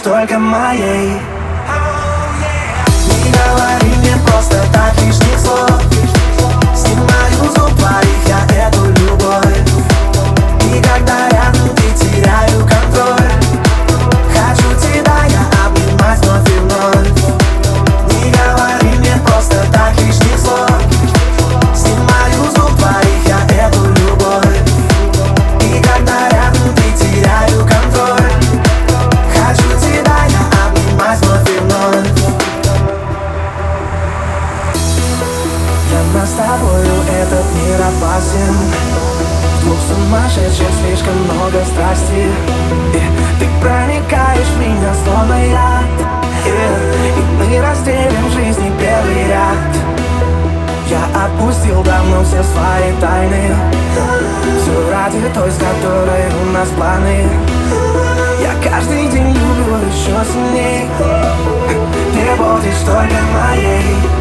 будешь только моей опасен В двух сумасшедших слишком много страсти. И ты проникаешь в меня, словно яд, И мы разделим жизни первый ряд. Я отпустил давно все свои тайны. Все ради той, с которой у нас планы. Я каждый день люблю еще сильней. Ты будешь только моей.